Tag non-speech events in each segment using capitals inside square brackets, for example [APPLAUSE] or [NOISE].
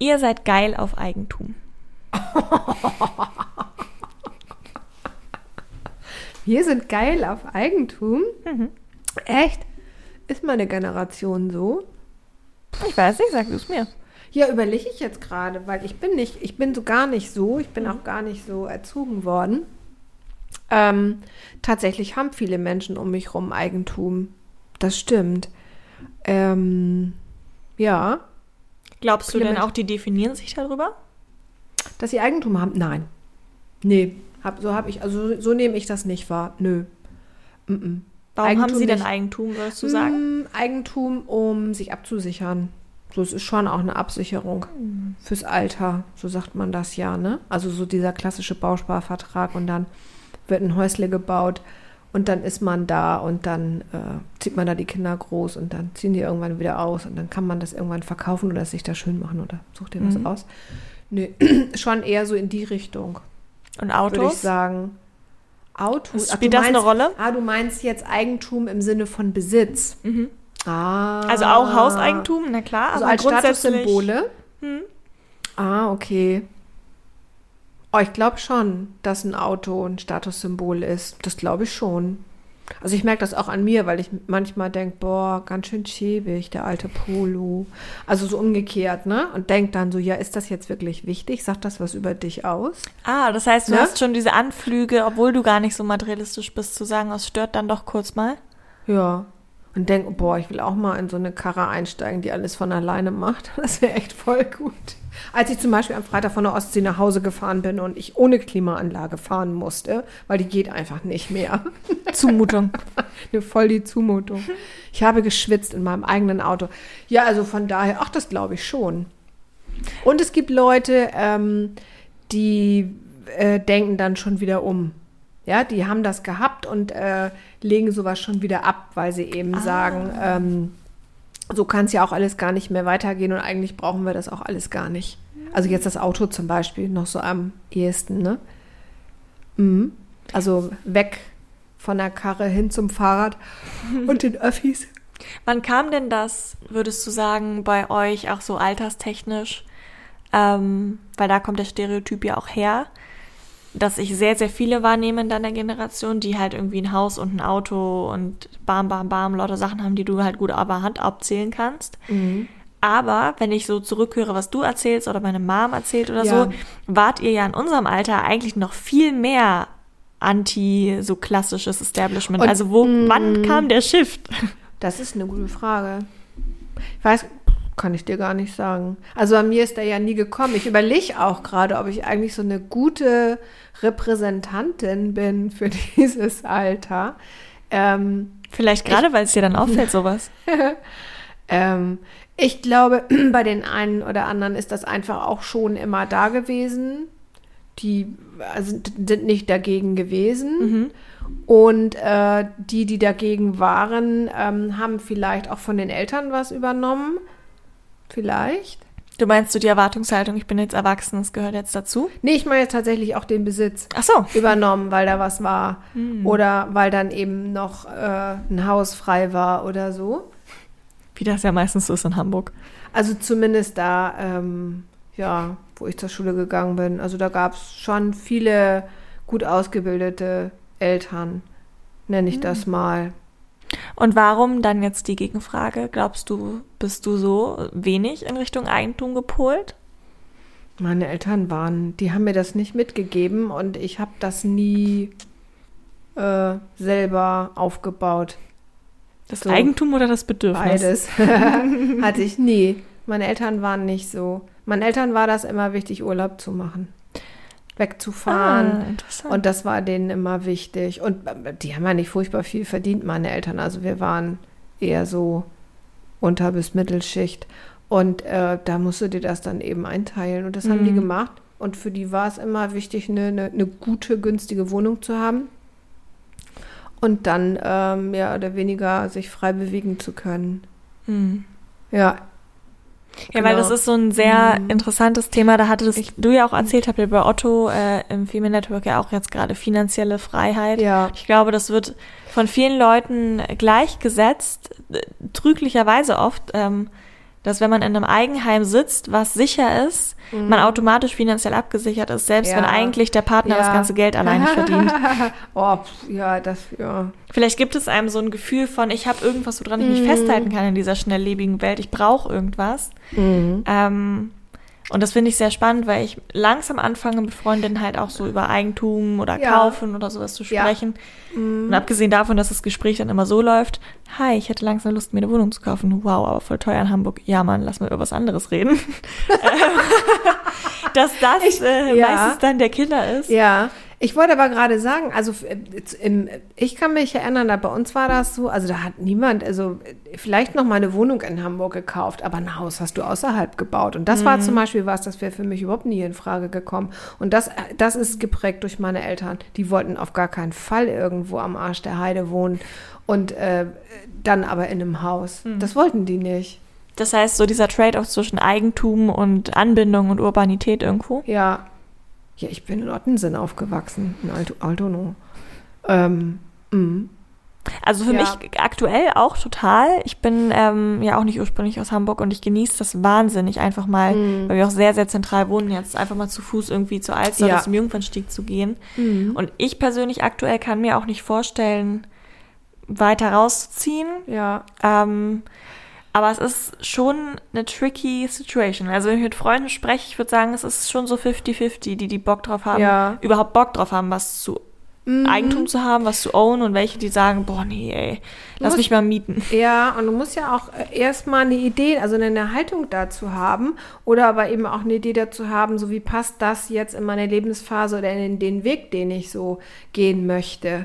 Ihr seid geil auf Eigentum. Wir sind geil auf Eigentum. Echt? Ist meine Generation so? Ich weiß nicht, sag du es mir. Ja, überlege ich jetzt gerade, weil ich bin nicht, ich bin so gar nicht so, ich bin auch gar nicht so erzogen worden. Ähm, tatsächlich haben viele Menschen um mich rum Eigentum. Das stimmt. Ähm, ja, Glaubst du denn auch, die definieren sich darüber? dass sie Eigentum haben? Nein. Nee, hab, so habe ich, also so nehme ich das nicht wahr. Nö. Mm -mm. Warum haben Eigentum sie denn nicht. Eigentum, würdest du sagen? Mm, Eigentum, um sich abzusichern. So, es ist schon auch eine Absicherung fürs Alter, so sagt man das ja, ne? Also so dieser klassische Bausparvertrag und dann wird ein Häusle gebaut und dann ist man da und dann äh, zieht man da die Kinder groß und dann ziehen die irgendwann wieder aus und dann kann man das irgendwann verkaufen oder sich da schön machen oder such dir was Mhm. aus. Nö, [CLEARS THROAT] schon eher so in die Richtung, Und würde ich Autos? sagen. Autos. Ach, spielt das eine meinst- Rolle? Ah, du meinst jetzt Eigentum im Sinne von Besitz. Mhm. Ah. Also auch Hauseigentum, na klar. Also als Statussymbole. Hm. Ah, okay. Oh, ich glaube schon, dass ein Auto ein Statussymbol ist. Das glaube ich schon. Also ich merke das auch an mir, weil ich manchmal denke, boah, ganz schön schäbig, der alte Polo. Also so umgekehrt, ne? Und denk dann so, ja, ist das jetzt wirklich wichtig? Sagt das was über dich aus? Ah, das heißt, du Ne? hast schon diese Anflüge, obwohl du gar nicht so materialistisch bist, zu sagen, es stört dann doch kurz mal. Ja. Und denk, boah, ich will auch mal in so eine Karre einsteigen, die alles von alleine macht. [LAUGHS] Das wäre echt voll gut. Als ich zum Beispiel am Freitag von der Ostsee nach Hause gefahren bin und ich ohne Klimaanlage fahren musste, weil die geht einfach nicht mehr. [LAUGHS] Zumutung. Eine voll die Zumutung. Ich habe geschwitzt in meinem eigenen Auto. Ja, also von daher, ach, das glaube ich schon. Und es gibt Leute, ähm, die äh, denken dann schon wieder um. Ja, die haben das gehabt und äh, legen sowas schon wieder ab, weil sie eben sagen, ähm, so kann es ja auch alles gar nicht mehr weitergehen und eigentlich brauchen wir das auch alles gar nicht. Also jetzt das Auto zum Beispiel noch so am ehesten, ne? Mhm. Also weg von der Karre hin zum Fahrrad [LAUGHS] und den Öffis. Wann kam denn das, würdest du sagen, bei euch auch so alterstechnisch? Ähm, weil da kommt der Stereotyp ja auch her, dass ich sehr, sehr viele wahrnehme in deiner Generation, die halt irgendwie ein Haus und ein Auto und bam, bam, bam, lauter Sachen haben, die du halt gut aber Hand abzählen kannst. Aber wenn ich so zurückhöre, was du erzählst oder meine Mom erzählt oder Ja. so, wart ihr ja in unserem Alter eigentlich noch viel mehr anti so klassisches Establishment. Und- also wo, wann Mm. kam der Shift? Das ist eine gute Frage. Ich weiß, kann ich dir gar nicht sagen. Also bei mir ist der ja nie gekommen. Ich überlege auch gerade, ob ich eigentlich so eine gute Repräsentantin bin für [LAUGHS] dieses Alter. Ähm, Vielleicht gerade, weil es dir dann auffällt, [LAUGHS] sowas. ähm, ich glaube, [CLEARS THROAT] bei den einen oder anderen ist das einfach auch schon immer da gewesen. Die also, sind nicht dagegen gewesen. Und äh, die, die dagegen waren, ähm, haben vielleicht auch von den Eltern was übernommen. Vielleicht. Du meinst du die Erwartungshaltung, ich bin jetzt erwachsen, das gehört jetzt dazu? Nee, ich meine jetzt tatsächlich auch den Besitz Ach so. übernommen, weil da was war. Oder weil dann eben noch äh, ein Haus frei war oder so. Wie das ja meistens so ist in Hamburg. Also zumindest da, ähm, ja, wo ich zur Schule gegangen bin. Also da gab es schon viele gut ausgebildete Eltern, nenne ich das mal. Und warum dann jetzt die Gegenfrage? Glaubst du, bist du so wenig in Richtung Eigentum gepolt? Meine Eltern waren, die haben mir das nicht mitgegeben und ich habe das nie äh, selber aufgebaut. Das So. Eigentum oder das Bedürfnis? Beides [LAUGHS] hatte ich nie. Meine Eltern waren nicht so. Meinen Eltern war das immer wichtig, Urlaub zu machen, wegzufahren. Ah. Und das war denen immer wichtig. Und äh, die haben ja nicht furchtbar viel verdient, meine Eltern. Also wir waren eher so Unter- bis Mittelschicht. Und äh, da musst du dir das dann eben einteilen. Und das haben die gemacht. Und für die war es immer wichtig, eine, eine, eine gute, günstige Wohnung zu haben. Und dann ähm, mehr oder weniger sich frei bewegen zu können. Hm. Ja. Ja, weil Genau. das ist so ein sehr Mhm. interessantes Thema. Da hattest du ja auch erzählt, habt ihr bei Otto äh, im Female Network ja auch jetzt gerade finanzielle Freiheit. Ja. Ich glaube, das wird von vielen Leuten gleichgesetzt, äh, trüglicherweise oft, ähm, dass wenn man in einem Eigenheim sitzt, was sicher ist, man automatisch finanziell abgesichert ist, selbst Mhm. Ja. wenn eigentlich der Partner das Ja. ganze Geld alleine [LAUGHS] verdient. oh, pf, ja, das, ja. Vielleicht gibt es einem so ein Gefühl von, ich habe irgendwas, woran ich mich Mhm. festhalten kann in dieser schnelllebigen Welt. Ich brauche irgendwas. Ähm, und das finde ich sehr spannend, weil ich langsam anfange, mit Freundinnen halt auch so über Eigentum oder Ja. Kaufen oder sowas zu Ja. sprechen. Und abgesehen davon, dass das Gespräch dann immer so läuft, hi, ich hätte langsam Lust, mir eine Wohnung zu kaufen. Wow, aber voll teuer in Hamburg. Ja, Mann, lass mal über was anderes reden. [LAUGHS] [LAUGHS] dass das Ich- äh, ja. meistens dann der Killer ist. Ja, ich wollte aber gerade sagen, also äh, im, ich kann mich erinnern, da bei uns war das so, also da hat niemand, also vielleicht noch mal eine Wohnung in Hamburg gekauft, aber ein Haus hast du außerhalb gebaut. Und das war zum Beispiel was, das wäre für mich überhaupt nie in Frage gekommen. Und das, äh, das ist geprägt durch meine Eltern. Die wollten auf gar keinen Fall irgendwo am Arsch der Heide wohnen und äh, dann aber in einem Haus. Das wollten die nicht. Das heißt, so dieser Trade-off zwischen Eigentum und Anbindung und Urbanität irgendwo. Ja. Ja, ich bin in Ottensen aufgewachsen, in Alto, Altono. Ähm, mm. Also für Ja. mich aktuell auch total. Ich bin ähm, ja auch nicht ursprünglich aus Hamburg und ich genieße das wahnsinnig, einfach mal, Mhm. weil wir auch sehr, sehr zentral wohnen, jetzt einfach mal zu Fuß irgendwie zur Alster Ja. oder zum Jungfernstieg zu gehen. Mhm. Und ich persönlich aktuell kann mir auch nicht vorstellen, weiter rauszuziehen. Ja, Ähm, aber es ist schon eine tricky Situation. Also wenn ich mit Freunden spreche, ich würde sagen, es ist schon so 50-50, die die Bock drauf haben, Ja. überhaupt Bock drauf haben, was zu Eigentum zu haben, was zu own und welche, die sagen, boah, nee, ey, lass musst- mich mal mieten. Ja, und du musst ja auch äh, erstmal eine Idee, also eine Haltung dazu haben oder aber eben auch eine Idee dazu haben, so wie passt das jetzt in meine Lebensphase oder in den Weg, den ich so gehen möchte.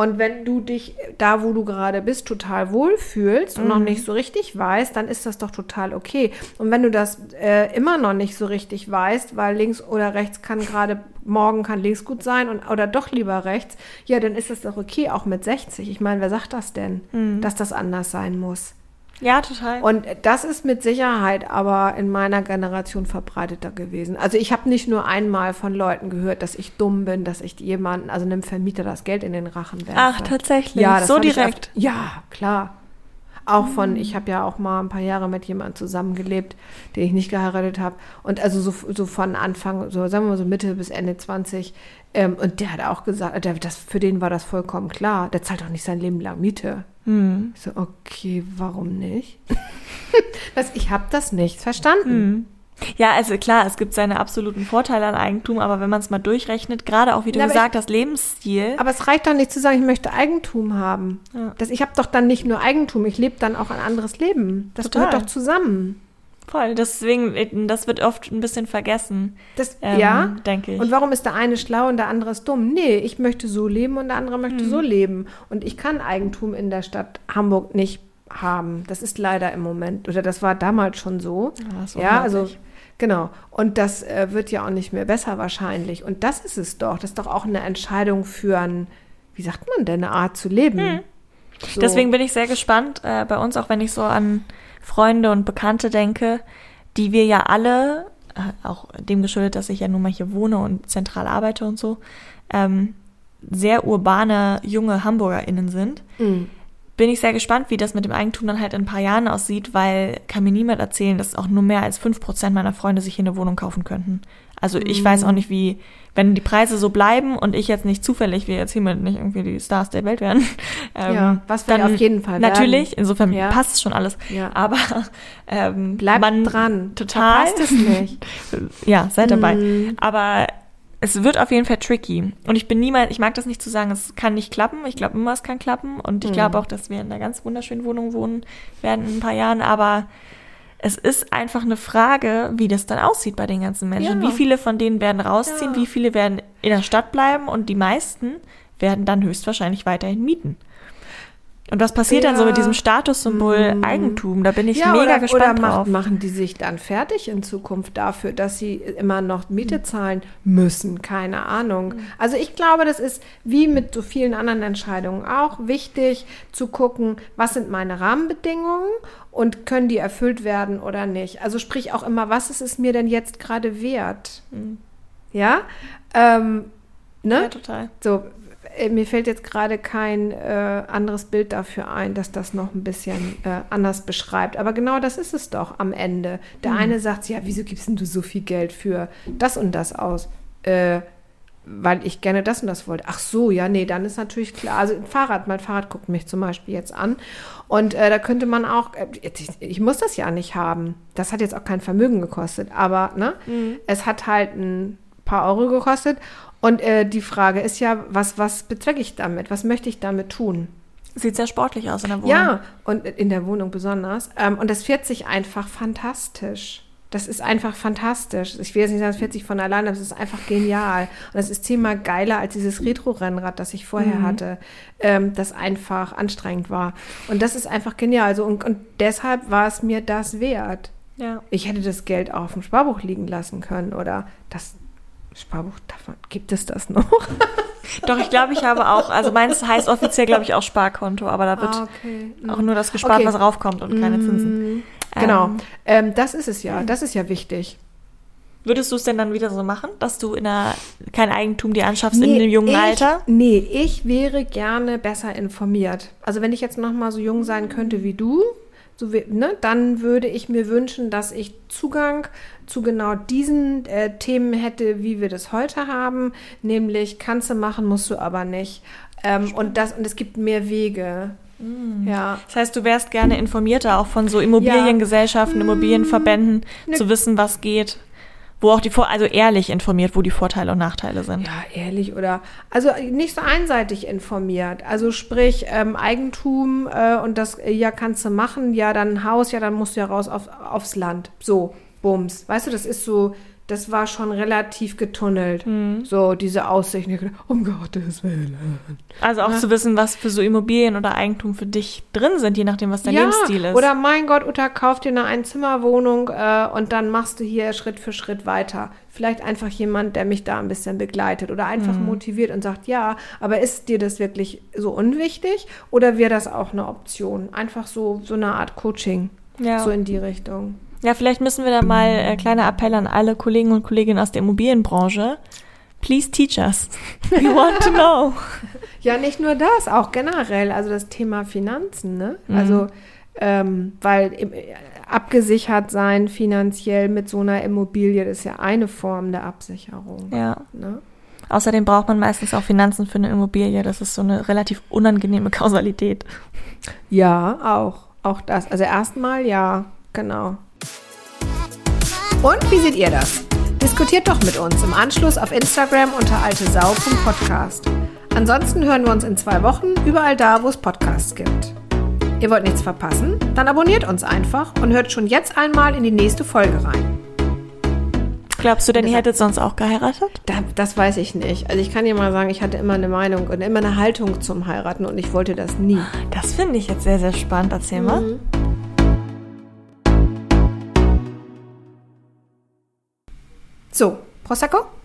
Und wenn du dich da, wo du gerade bist, total wohlfühlst und noch nicht so richtig weißt, dann ist das doch total okay. Und wenn du das äh, immer noch nicht so richtig weißt, weil links oder rechts kann gerade, morgen kann links gut sein und, oder doch lieber rechts, ja, dann ist das doch okay, auch mit 60. Ich meine, wer sagt das denn, dass das anders sein muss? Ja, total. Und das ist mit Sicherheit aber in meiner Generation verbreiteter gewesen. Also ich habe nicht nur einmal von Leuten gehört, dass ich dumm bin, dass ich jemanden, also einem Vermieter das Geld in den Rachen werfe. Ach, tatsächlich. Ja, so direkt. oft- ja, klar. Auch von, ich habe ja auch mal ein paar Jahre mit jemandem zusammengelebt, den ich nicht geheiratet habe. Und also so, so von Anfang, so sagen wir mal so Mitte bis Ende 20. Ähm, und der hat auch gesagt, der, das, für den war das vollkommen klar. Der zahlt auch nicht sein Leben lang Miete. Hm. Ich so, okay, warum nicht? [LAUGHS] das, ich habe das nicht verstanden. Ja, also klar, es gibt seine absoluten Vorteile an Eigentum, aber wenn man es mal durchrechnet, gerade auch, wie du aber gesagt hast, Lebensstil. Aber es reicht doch nicht zu sagen, ich möchte Eigentum haben. Ja. Das, ich habe doch dann nicht nur Eigentum, ich lebe dann auch ein anderes Leben. Das Total. gehört doch zusammen. Voll, deswegen, das wird oft ein bisschen vergessen. Das, Ähm, ja, denke ich. Und warum ist der eine schlau und der andere ist dumm? Nee, ich möchte so leben und der andere möchte Mhm. so leben. Und ich kann Eigentum in der Stadt Hamburg nicht haben. Das ist leider im Moment, oder das war damals schon so. Ja, ja also. Genau. Und das äh, wird ja auch nicht mehr besser wahrscheinlich. Und das ist es doch. Das ist doch auch eine Entscheidung für ein, wie sagt man denn, eine Art zu leben. So. Deswegen bin ich sehr gespannt äh, bei uns, auch wenn ich so an Freunde und Bekannte denke, die wir ja alle, äh, auch dem geschuldet, dass ich ja nun mal hier wohne und zentral arbeite und so, ähm, sehr urbane junge HamburgerInnen sind. Mhm. Bin ich sehr gespannt, wie das mit dem Eigentum dann halt in ein paar Jahren aussieht, weil kann mir niemand erzählen, dass auch nur mehr als 5% meiner Freunde sich hier eine Wohnung kaufen könnten. Also ich weiß auch nicht, wie, wenn die Preise so bleiben und ich jetzt nicht zufällig, wie jetzt hiermit nicht irgendwie die Stars der Welt werden. [LAUGHS] ähm, Ja, was wir auf jeden Fall werden. Natürlich, insofern Ja. passt schon alles. Ja. Aber [LAUGHS] ähm, Bleib man, dran. Total. Verpasst es nicht. [LAUGHS] Ja, seid dabei. Mhm. Aber es wird auf jeden Fall tricky. Und ich bin niemals, ich mag das nicht zu sagen, es kann nicht klappen. Ich glaube immer, es kann klappen. Und ich Mhm. glaube auch, dass wir in einer ganz wunderschönen Wohnung wohnen werden in ein paar Jahren. Aber es ist einfach eine Frage, wie das dann aussieht bei den ganzen Menschen. Ja. Wie viele von denen werden rausziehen, Ja. wie viele werden in der Stadt bleiben und die meisten werden dann höchstwahrscheinlich weiterhin mieten. Und was passiert dann so mit diesem Statussymbol Mm. Eigentum? Da bin ich ja, mega oder, gespannt oder drauf. macht, machen die sich dann fertig in Zukunft dafür, dass sie immer noch Mhm. Miete zahlen müssen? Keine Ahnung. Also ich glaube, das ist wie mit so vielen anderen Entscheidungen auch wichtig zu gucken, was sind meine Rahmenbedingungen und können die erfüllt werden oder nicht. Also sprich auch immer, was ist es mir denn jetzt gerade wert? Ja, ähm, ne? Mhm. Ja, total. So, mir fällt jetzt gerade kein äh, anderes Bild dafür ein, dass das noch ein bisschen äh, anders beschreibt. Aber genau das ist es doch am Ende. Der eine sagt, ja, wieso gibst denn du so viel Geld für das und das aus? Äh, weil ich gerne das und das wollte. Ach so, ja, nee, dann ist natürlich klar. Also ein Fahrrad, mein Fahrrad guckt mich zum Beispiel jetzt an. Und äh, da könnte man auch, äh, ich, ich muss das ja nicht haben. Das hat jetzt auch kein Vermögen gekostet, aber ne, es hat halt ein paar Euro gekostet. Und äh, die Frage ist ja, was, was bezwecke ich damit? Was möchte ich damit tun? Sieht sehr sportlich aus in der Wohnung. Ja, und in der Wohnung besonders. Ähm, und das fährt sich einfach fantastisch. Das ist einfach fantastisch. Ich will jetzt nicht sagen, es fährt sich von alleine, aber es ist einfach genial. Und das ist zehnmal geiler als dieses Retro-Rennrad, das ich vorher hatte, ähm, das einfach anstrengend war. Und das ist einfach genial. Also, und, und deshalb war es mir das wert. Ja. Ich hätte das Geld auch auf dem Sparbuch liegen lassen können oder das Sparbuch, davon, gibt es das noch? [LAUGHS] Doch, ich glaube, ich habe auch, also meins heißt offiziell, glaube ich, auch Sparkonto, aber da wird okay. auch nur das gespart, Okay. was raufkommt und keine Zinsen. Genau, Ähm, ähm, das ist es ja. Das ist ja wichtig. würdest du es denn dann wieder so machen, dass du in einer, kein Eigentum dir anschaffst in einem jungen ich, Alter? Nee, ich wäre gerne besser informiert. Also wenn ich jetzt noch mal so jung sein könnte wie du, so ne, dann würde ich mir wünschen, dass ich Zugang zu genau diesen äh, Themen hätte, wie wir das heute haben. Nämlich, kannst du machen, musst du aber nicht. Ähm, und, das, und es gibt mehr Wege. Mm. Ja. Das heißt, du wärst gerne informierter, auch von so Immobiliengesellschaften, Immobilienverbänden, Ne- zu wissen, was geht. Wo auch die Vor also ehrlich informiert, wo die Vorteile und Nachteile sind. Ja, ehrlich oder also nicht so einseitig informiert. Also sprich ähm, Eigentum äh, und das äh, ja kannst du machen, ja dann ein Haus, ja dann musst du ja raus auf, aufs Land. So, bums. Weißt du, das ist so, das war schon relativ getunnelt. Mhm. So diese Aussicht. Um Gottes Willen. Also auch Ja. zu wissen, was für so Immobilien oder Eigentum für dich drin sind, je nachdem, was dein Lebensstil ist. Oder mein Gott, Uta, kauf dir eine Einzimmerwohnung äh, und dann machst du hier Schritt für Schritt weiter. Vielleicht einfach jemand, der mich da ein bisschen begleitet oder einfach Mhm. motiviert und sagt, ja, aber ist dir das wirklich so unwichtig oder wäre das auch eine Option? Einfach so, so eine Art Coaching, ja. so in die Richtung. Ja, vielleicht müssen wir da mal äh, kleiner Appell an alle Kollegen und Kolleginnen aus der Immobilienbranche. Please teach us. We want to know. [LAUGHS] Ja, nicht nur das, auch generell, also das Thema Finanzen, ne? Mhm. Also, ähm, weil im, äh, abgesichert sein finanziell mit so einer Immobilie, das ist ja eine Form der Absicherung. Ja. Ne? Außerdem braucht man meistens auch Finanzen für eine Immobilie. Das ist so eine relativ unangenehme Kausalität. Ja, auch. Auch das. Also erstmal ja, genau. Und wie seht ihr das? Diskutiert doch mit uns im Anschluss auf Instagram unter altesau.podcast. Ansonsten hören wir uns in zwei Wochen überall da, wo es Podcasts gibt. Ihr wollt nichts verpassen? Dann abonniert uns einfach und hört schon jetzt einmal in die nächste Folge rein. Glaubst du denn, ihr hättet sonst auch geheiratet? Da, das weiß ich nicht. Also ich kann dir mal sagen, ich hatte immer eine Meinung und immer eine Haltung zum Heiraten und ich wollte das nie. Das finde ich jetzt sehr, sehr spannend. Erzähl mal. Mhm. So, Prosecco?